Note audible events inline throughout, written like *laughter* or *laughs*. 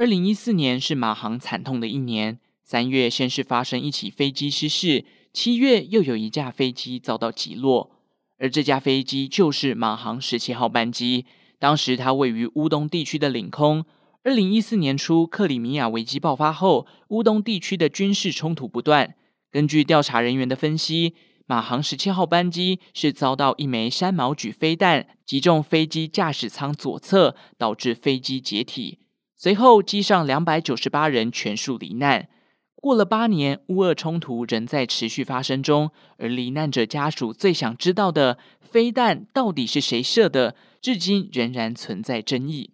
二零一四年是马航惨痛的一年，三月先是发生一起飞机失事，七月又有一架飞机遭到击落，而这架飞机就是马航十七号班机。当时它位于乌东地区的领空。二零一四年初，克里米亚危机爆发后，乌东地区的军事冲突不断。根据调查人员的分析，马航十七号班机是遭到一枚山毛櫸飞弹击中飞机驾驶舱左侧，导致飞机解体。随后，机上两百九十八人全数罹难。过了八年，乌俄冲突仍在持续发生中，而罹难者家属最想知道的，飞弹到底是谁射的，至今仍然存在争议。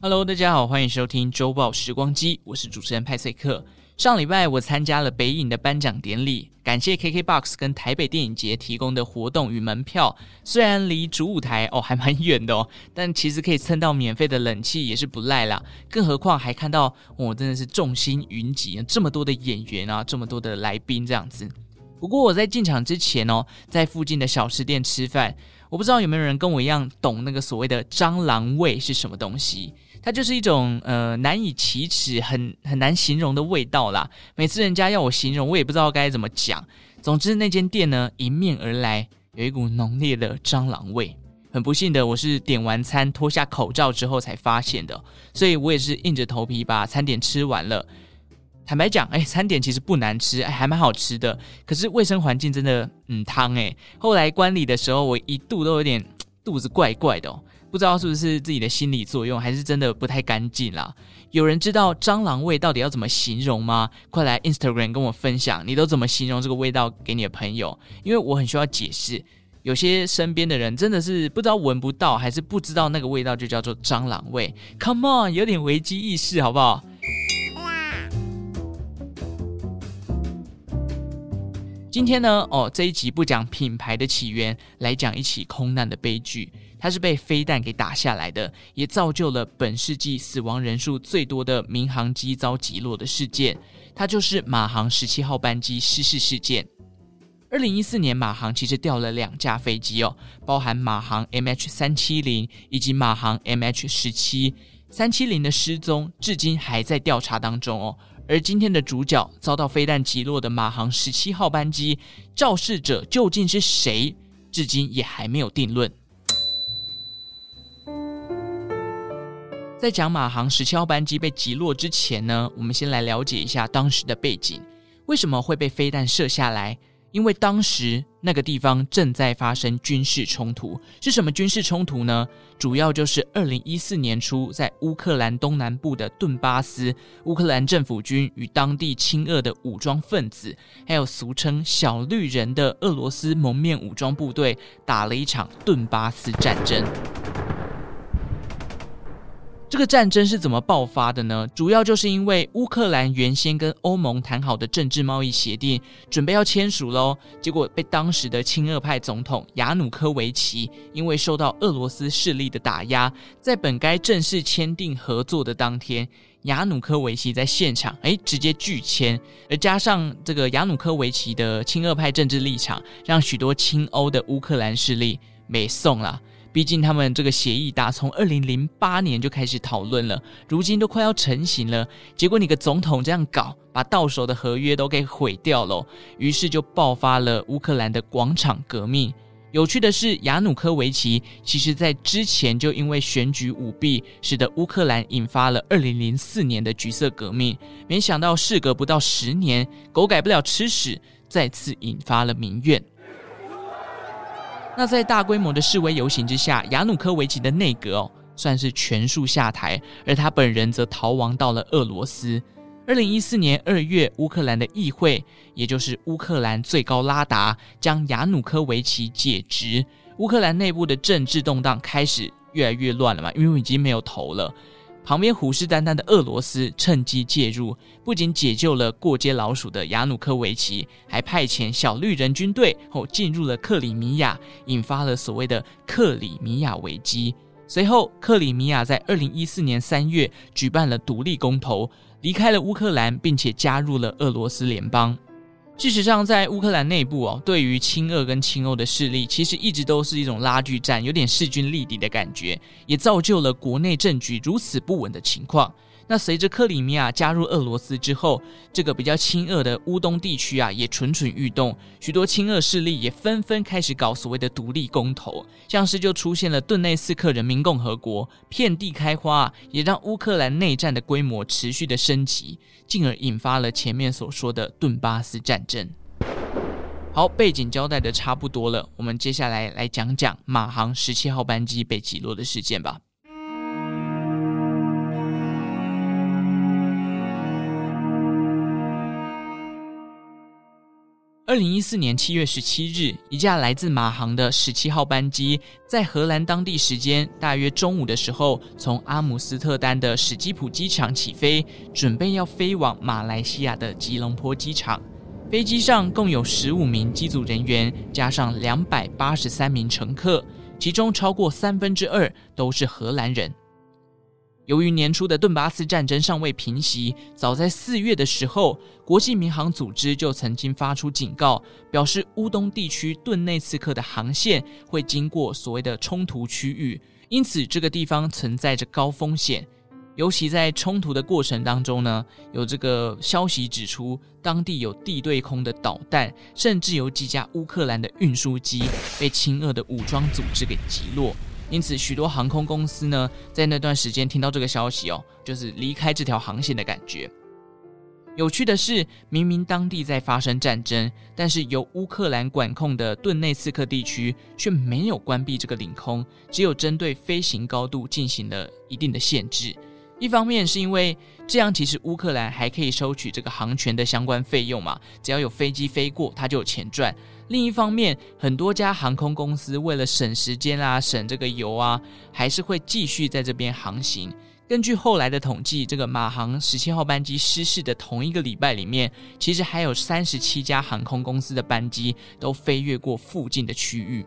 Hello，大家好，欢迎收听周报时光机，我是主持人派翠克。上礼拜我参加了北影的颁奖典礼，感谢 KKBOX 跟台北电影节提供的活动与门票。虽然离主舞台哦还蛮远的哦，但其实可以蹭到免费的冷气也是不赖啦。更何况还看到我、真的是众星云集，这么多的演员啊，这么多的来宾这样子。不过我在进场之前哦，在附近的小吃店吃饭，我不知道有没有人跟我一样懂那个所谓的蟑螂味是什么东西。它就是一种呃难以启齿、很很难形容的味道啦。每次人家要我形容，我也不知道该怎么讲。总之，那间店呢，迎面而来有一股浓烈的蟑螂味。很不幸的，我是点完餐脱下口罩之后才发现的，所以我也是硬着头皮把餐点吃完了。坦白讲，哎，餐点其实不难吃，哎，还蛮好吃的。可是卫生环境真的嗯汤哎。后来观礼的时候，我一度都有点 *tsk* 肚子怪怪的哦。不知道是不是自己的心理作用，还是真的不太干净啦？有人知道蟑螂味到底要怎么形容吗？快来 Instagram 跟我分享，你都怎么形容这个味道给你的朋友？因为我很需要解释，有些身边的人真的是不知道闻不到，还是不知道那个味道就叫做蟑螂味。Come on，有点危机意识好不好？今天呢，哦，这一集不讲品牌的起源，来讲一起空难的悲剧。它是被飞弹给打下来的，也造就了本世纪死亡人数最多的民航机遭击落的事件。它就是马航十七号班机失事事件。二零一四年，马航其实掉了两架飞机哦，包含马航 MH 三七零以及马航 MH 十七。三七零的失踪至今还在调查当中哦。而今天的主角遭到飞弹击落的马航十七号班机，肇事者究竟是谁？至今也还没有定论。在讲马航十七号班机被击落之前呢，我们先来了解一下当时的背景。为什么会被飞弹射下来？因为当时那个地方正在发生军事冲突。是什么军事冲突呢？主要就是二零一四年初，在乌克兰东南部的顿巴斯，乌克兰政府军与当地亲俄的武装分子，还有俗称小绿人的俄罗斯蒙面武装部队，打了一场顿巴斯战争。这个战争是怎么爆发的呢？主要就是因为乌克兰原先跟欧盟谈好的政治贸易协定准备要签署喽，结果被当时的亲俄派总统亚努科维奇因为受到俄罗斯势力的打压，在本该正式签订合作的当天，亚努科维奇在现场哎直接拒签，而加上这个亚努科维奇的亲俄派政治立场，让许多亲欧的乌克兰势力没送了。毕竟他们这个协议打从二零零八年就开始讨论了，如今都快要成型了。结果你个总统这样搞，把到手的合约都给毁掉了。于是就爆发了乌克兰的广场革命。有趣的是，亚努科维奇其实在之前就因为选举舞弊，使得乌克兰引发了二零零四年的橘色革命。没想到事隔不到十年，狗改不了吃屎，再次引发了民怨。那在大规模的示威游行之下，亚努科维奇的内阁哦，算是全数下台，而他本人则逃亡到了俄罗斯。二零一四年二月，乌克兰的议会，也就是乌克兰最高拉达，将亚努科维奇解职。乌克兰内部的政治动荡开始越来越乱了嘛，因为已经没有头了。旁边虎视眈眈的俄罗斯趁机介入，不仅解救了过街老鼠的亚努科维奇，还派遣小绿人军队后进入了克里米亚，引发了所谓的克里米亚危机。随后，克里米亚在二零一四年三月举办了独立公投，离开了乌克兰，并且加入了俄罗斯联邦。事实上，在乌克兰内部哦，对于亲俄跟亲欧的势力，其实一直都是一种拉锯战，有点势均力敌的感觉，也造就了国内政局如此不稳的情况。那随着克里米亚加入俄罗斯之后，这个比较亲俄的乌东地区啊，也蠢蠢欲动，许多亲俄势力也纷纷开始搞所谓的独立公投，像是就出现了顿内斯克人民共和国，遍地开花，也让乌克兰内战的规模持续的升级，进而引发了前面所说的顿巴斯战争。好，背景交代的差不多了，我们接下来来讲讲马航十七号班机被击落的事件吧。二零一四年七月十七日，一架来自马航的十七号班机，在荷兰当地时间大约中午的时候，从阿姆斯特丹的史基浦机场起飞，准备要飞往马来西亚的吉隆坡机场。飞机上共有十五名机组人员，加上两百八十三名乘客，其中超过三分之二都是荷兰人。由于年初的顿巴斯战争尚未平息，早在四月的时候，国际民航组织就曾经发出警告，表示乌东地区顿内茨克的航线会经过所谓的冲突区域，因此这个地方存在着高风险。尤其在冲突的过程当中呢，有这个消息指出，当地有地对空的导弹，甚至有几架乌克兰的运输机被亲俄的武装组织给击落。因此，许多航空公司呢，在那段时间听到这个消息哦，就是离开这条航线的感觉。有趣的是，明明当地在发生战争，但是由乌克兰管控的顿内茨克地区却没有关闭这个领空，只有针对飞行高度进行了一定的限制。一方面是因为这样，其实乌克兰还可以收取这个航权的相关费用嘛，只要有飞机飞过，它就有钱赚。另一方面，很多家航空公司为了省时间啊、省这个油啊，还是会继续在这边航行。根据后来的统计，这个马航十七号班机失事的同一个礼拜里面，其实还有三十七家航空公司的班机都飞越过附近的区域。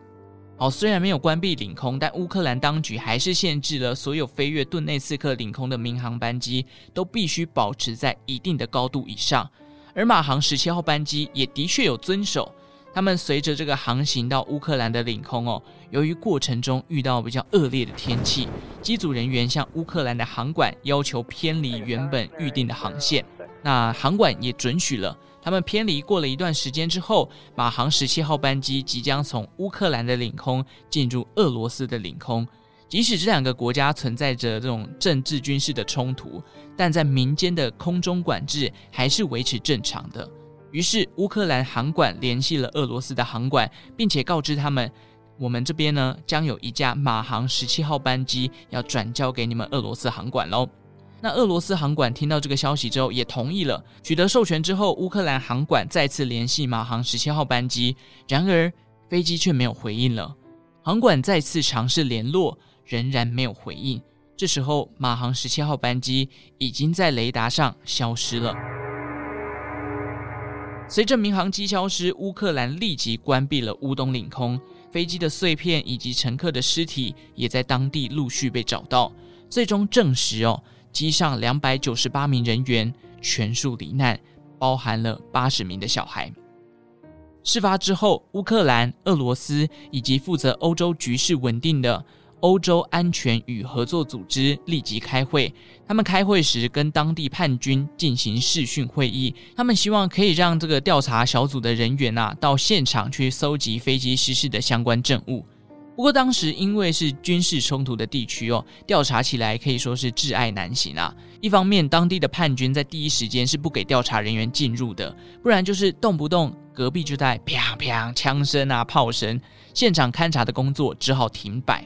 好，虽然没有关闭领空，但乌克兰当局还是限制了所有飞越顿内茨克领空的民航班机都必须保持在一定的高度以上。而马航十七号班机也的确有遵守。他们随着这个航行到乌克兰的领空哦，由于过程中遇到比较恶劣的天气，机组人员向乌克兰的航管要求偏离原本预定的航线，那航管也准许了。他们偏离过了一段时间之后，马航十七号班机即将从乌克兰的领空进入俄罗斯的领空。即使这两个国家存在着这种政治军事的冲突，但在民间的空中管制还是维持正常的。于是，乌克兰航管联系了俄罗斯的航管，并且告知他们，我们这边呢将有一架马航十七号班机要转交给你们俄罗斯航管喽。那俄罗斯航管听到这个消息之后，也同意了。取得授权之后，乌克兰航管再次联系马航十七号班机，然而飞机却没有回应了。航管再次尝试联络，仍然没有回应。这时候，马航十七号班机已经在雷达上消失了。随着民航机消失，乌克兰立即关闭了乌东领空，飞机的碎片以及乘客的尸体也在当地陆续被找到，最终证实哦，机上两百九十八名人员全数罹难，包含了八十名的小孩。事发之后，乌克兰、俄罗斯以及负责欧洲局势稳定的欧洲安全与合作组织立即开会。他们开会时跟当地叛军进行视讯会议。他们希望可以让这个调查小组的人员啊到现场去搜集飞机失事的相关证物。不过当时因为是军事冲突的地区哦，调查起来可以说是挚爱难行啊。一方面，当地的叛军在第一时间是不给调查人员进入的，不然就是动不动隔壁就在啪啪枪声啊、炮声，现场勘查的工作只好停摆。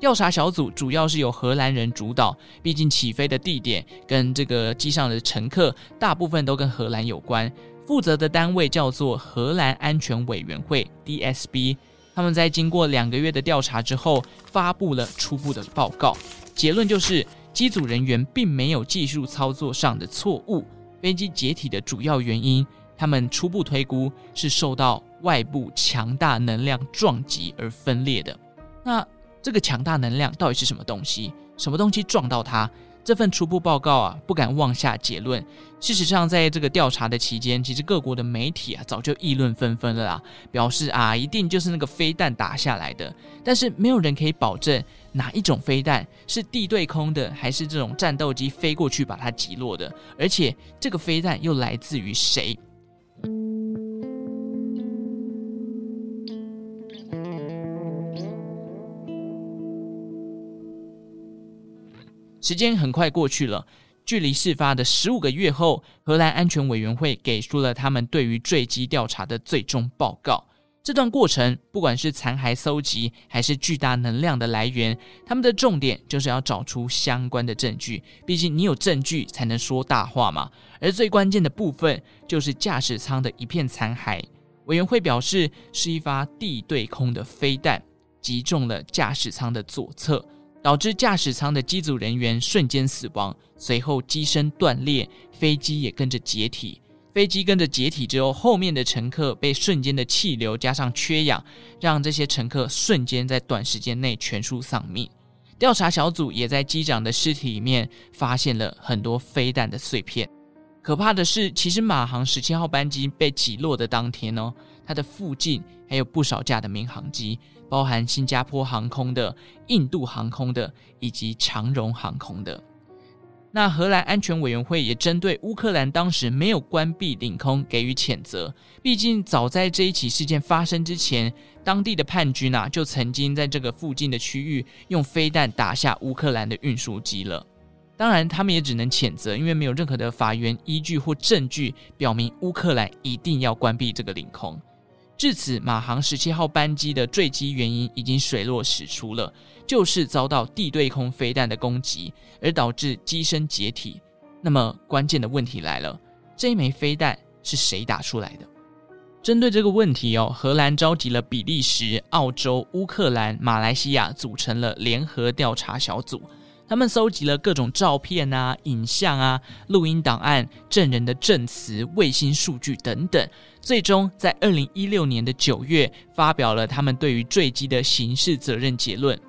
调查小组主要是由荷兰人主导，毕竟起飞的地点跟这个机上的乘客大部分都跟荷兰有关。负责的单位叫做荷兰安全委员会 （DSB）。他们在经过两个月的调查之后，发布了初步的报告，结论就是机组人员并没有技术操作上的错误。飞机解体的主要原因，他们初步推估是受到外部强大能量撞击而分裂的。那这个强大能量到底是什么东西？什么东西撞到它？这份初步报告啊，不敢妄下结论。事实上，在这个调查的期间，其实各国的媒体啊，早就议论纷纷了啦，表示啊，一定就是那个飞弹打下来的。但是没有人可以保证哪一种飞弹是地对空的，还是这种战斗机飞过去把它击落的，而且这个飞弹又来自于谁？时间很快过去了，距离事发的十五个月后，荷兰安全委员会给出了他们对于坠机调查的最终报告。这段过程，不管是残骸搜集，还是巨大能量的来源，他们的重点就是要找出相关的证据。毕竟你有证据才能说大话嘛。而最关键的部分，就是驾驶舱的一片残骸。委员会表示，是一发地对空的飞弹击中了驾驶舱的左侧。导致驾驶舱的机组人员瞬间死亡，随后机身断裂，飞机也跟着解体。飞机跟着解体之后，后面的乘客被瞬间的气流加上缺氧，让这些乘客瞬间在短时间内全数丧命。调查小组也在机长的尸体里面发现了很多飞弹的碎片。可怕的是，其实马航十七号班机被击落的当天哦，它的附近还有不少架的民航机。包含新加坡航空的、印度航空的以及长荣航空的。那荷兰安全委员会也针对乌克兰当时没有关闭领空给予谴责。毕竟早在这一起事件发生之前，当地的叛军啊就曾经在这个附近的区域用飞弹打下乌克兰的运输机了。当然，他们也只能谴责，因为没有任何的法源依据或证据表明乌克兰一定要关闭这个领空。至此，马航十七号班机的坠机原因已经水落石出了，就是遭到地对空飞弹的攻击，而导致机身解体。那么，关键的问题来了：这一枚飞弹是谁打出来的？针对这个问题哦，荷兰召集了比利时、澳洲、乌克兰、马来西亚，组成了联合调查小组。他们搜集了各种照片啊、影像啊、录音档案、证人的证词、卫星数据等等，最终在二零一六年的九月发表了他们对于坠机的刑事责任结论。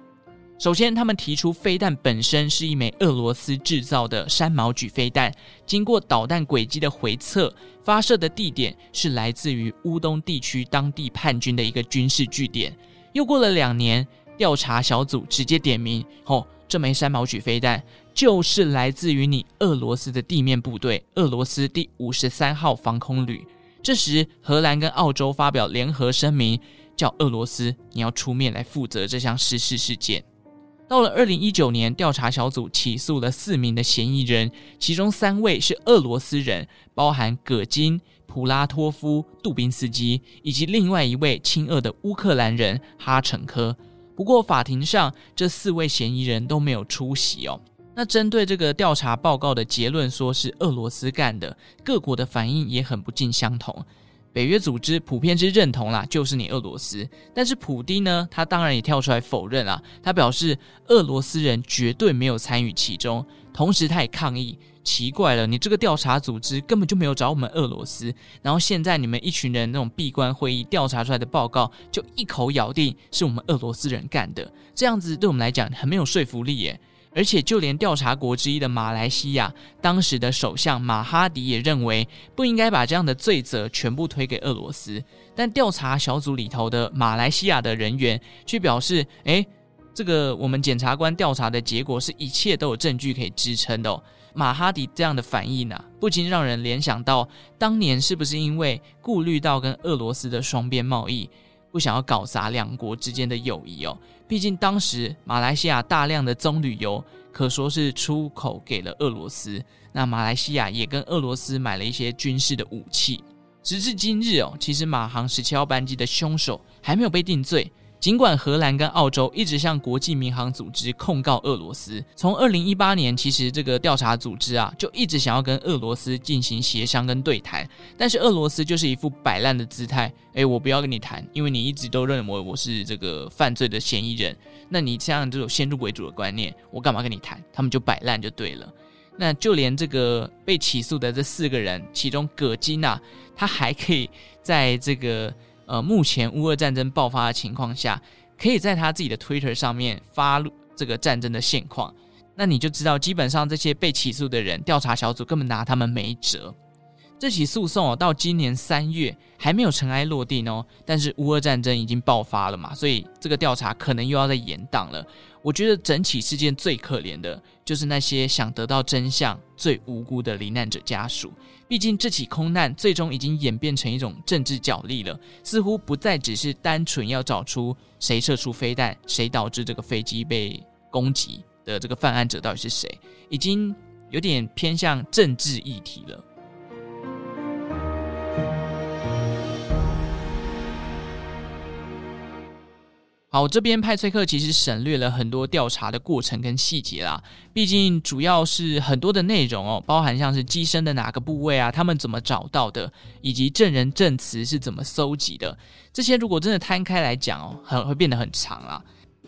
首先，他们提出飞弹本身是一枚俄罗斯制造的山毛榉飞弹，经过导弹轨迹的回测，发射的地点是来自于乌东地区当地叛军的一个军事据点。又过了两年，调查小组直接点名，哦。这枚山毛櫸飞弹就是来自于你俄罗斯的地面部队——俄罗斯第五十三号防空旅。这时，荷兰跟澳洲发表联合声明，叫俄罗斯你要出面来负责这项失事事件。到了二零一九年，调查小组起诉了四名的嫌疑人，其中三位是俄罗斯人，包含葛金、普拉托夫、杜宾斯基，以及另外一位亲俄的乌克兰人哈成科。不过，法庭上这四位嫌疑人都没有出席哦。那针对这个调查报告的结论，说是俄罗斯干的，各国的反应也很不尽相同。北约组织普遍之认同啦，就是你俄罗斯。但是普丁呢，他当然也跳出来否认啊，他表示俄罗斯人绝对没有参与其中，同时他也抗议。奇怪了，你这个调查组织根本就没有找我们俄罗斯，然后现在你们一群人那种闭关会议调查出来的报告，就一口咬定是我们俄罗斯人干的，这样子对我们来讲很没有说服力耶。而且就连调查国之一的马来西亚，当时的首相马哈迪也认为不应该把这样的罪责全部推给俄罗斯，但调查小组里头的马来西亚的人员却表示，诶，这个我们检察官调查的结果是一切都有证据可以支撑的哦。马哈迪这样的反应呢，不禁让人联想到，当年是不是因为顾虑到跟俄罗斯的双边贸易，不想要搞砸两国之间的友谊哦？毕竟当时马来西亚大量的棕榈油可说是出口给了俄罗斯，那马来西亚也跟俄罗斯买了一些军事的武器。直至今日哦，其实马航十七号班机的凶手还没有被定罪。尽管荷兰跟澳洲一直向国际民航组织控告俄罗斯，从二零一八年，其实这个调查组织啊就一直想要跟俄罗斯进行协商跟对谈，但是俄罗斯就是一副摆烂的姿态，诶，我不要跟你谈，因为你一直都认为我是这个犯罪的嫌疑人，那你这样这种先入为主的观念，我干嘛跟你谈？他们就摆烂就对了。那就连这个被起诉的这四个人，其中葛金娜，他还可以在这个。呃，目前乌俄战争爆发的情况下，可以在他自己的 Twitter 上面发这个战争的现况。那你就知道，基本上这些被起诉的人，调查小组根本拿他们没辙。这起诉讼哦，到今年三月还没有尘埃落定哦。但是乌俄战争已经爆发了嘛，所以这个调查可能又要再延宕了。我觉得整起事件最可怜的就是那些想得到真相、最无辜的罹难者家属。毕竟这起空难最终已经演变成一种政治角力了，似乎不再只是单纯要找出谁射出飞弹、谁导致这个飞机被攻击的这个犯案者到底是谁，已经有点偏向政治议题了。好，这边派翠克其实省略了很多调查的过程跟细节啦，毕竟主要是很多的内容哦，包含像是机身的哪个部位啊，他们怎么找到的，以及证人证词是怎么搜集的，这些如果真的摊开来讲哦，很会变得很长啦。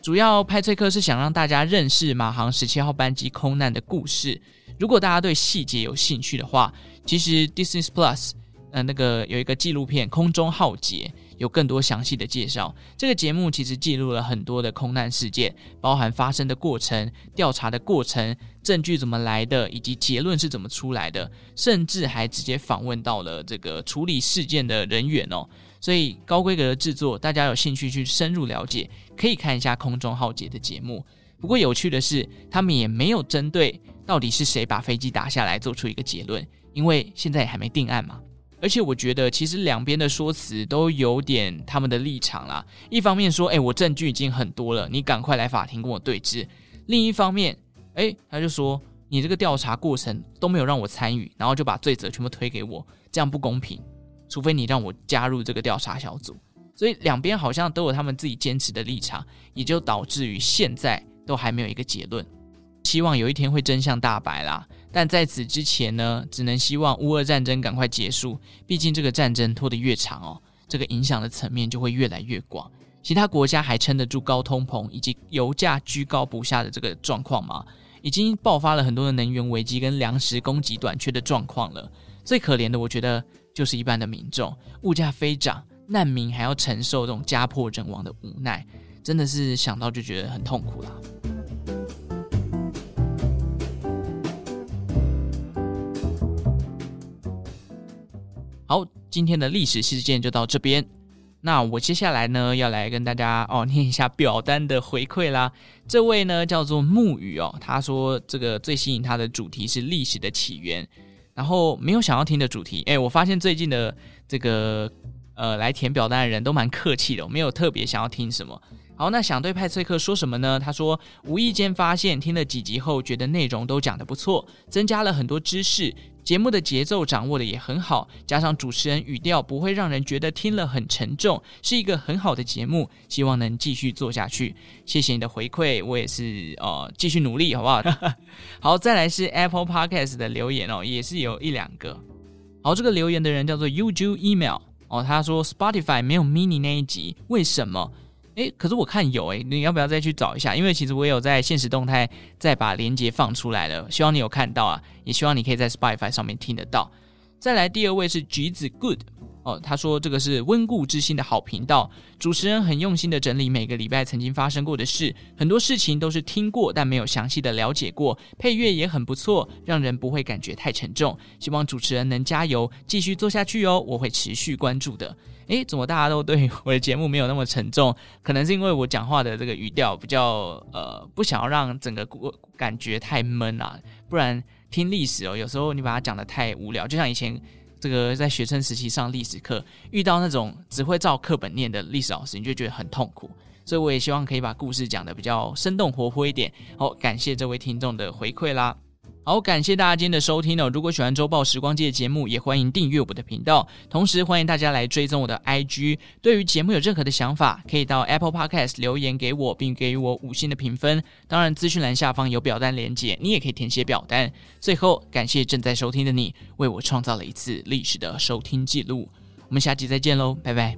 主要派翠克是想让大家认识马航十七号班机空难的故事。如果大家对细节有兴趣的话，其实 Disney Plus，呃，那个有一个纪录片《空中浩劫》。有更多详细的介绍。这个节目其实记录了很多的空难事件，包含发生的过程、调查的过程、证据怎么来的，以及结论是怎么出来的，甚至还直接访问到了这个处理事件的人员哦。所以高规格的制作，大家有兴趣去深入了解，可以看一下《空中浩劫》的节目。不过有趣的是，他们也没有针对到底是谁把飞机打下来做出一个结论，因为现在也还没定案嘛。而且我觉得，其实两边的说辞都有点他们的立场啦。一方面说，哎，我证据已经很多了，你赶快来法庭跟我对质；另一方面，哎，他就说，你这个调查过程都没有让我参与，然后就把罪责全部推给我，这样不公平。除非你让我加入这个调查小组。所以两边好像都有他们自己坚持的立场，也就导致于现在都还没有一个结论。希望有一天会真相大白啦。但在此之前呢，只能希望乌俄战争赶快结束。毕竟这个战争拖得越长哦，这个影响的层面就会越来越广。其他国家还撑得住高通膨以及油价居高不下的这个状况吗？已经爆发了很多的能源危机跟粮食供给短缺的状况了。最可怜的，我觉得就是一般的民众，物价飞涨，难民还要承受这种家破人亡的无奈，真的是想到就觉得很痛苦啦。好，今天的历史事件就到这边。那我接下来呢，要来跟大家哦念一下表单的回馈啦。这位呢叫做木雨哦，他说这个最吸引他的主题是历史的起源，然后没有想要听的主题。诶，我发现最近的这个呃来填表单的人都蛮客气的，我没有特别想要听什么。好，那想对派翠克说什么呢？他说无意间发现听了几集后，觉得内容都讲得不错，增加了很多知识。节目的节奏掌握的也很好，加上主持人语调不会让人觉得听了很沉重，是一个很好的节目。希望能继续做下去。谢谢你的回馈，我也是呃继续努力，好不好？*laughs* 好，再来是 Apple Podcast 的留言哦，也是有一两个。好，这个留言的人叫做 Uju Email 哦，他说 Spotify 没有 Mini 那一集，为什么？诶，可是我看有诶，你要不要再去找一下？因为其实我有在现实动态再把链接放出来了，希望你有看到啊，也希望你可以在 Spotify 上面听得到。再来第二位是橘子 Good。哦，他说这个是温故知新的好频道，主持人很用心的整理每个礼拜曾经发生过的事，很多事情都是听过但没有详细的了解过，配乐也很不错，让人不会感觉太沉重。希望主持人能加油，继续做下去哦，我会持续关注的。诶，怎么大家都对 *laughs* 我的节目没有那么沉重？可能是因为我讲话的这个语调比较呃，不想要让整个感觉太闷啊，不然听历史哦，有时候你把它讲得太无聊，就像以前。这个在学生时期上历史课，遇到那种只会照课本念的历史老师，你就觉得很痛苦。所以我也希望可以把故事讲得比较生动活泼一点。好，感谢这位听众的回馈啦。好，感谢大家今天的收听哦。如果喜欢周报时光机的节目，也欢迎订阅我的频道。同时，欢迎大家来追踪我的 IG。对于节目有任何的想法，可以到 Apple Podcast 留言给我，并给予我五星的评分。当然，资讯栏下方有表单连结，你也可以填写表单。最后，感谢正在收听的你，为我创造了一次历史的收听记录。我们下期再见喽，拜拜。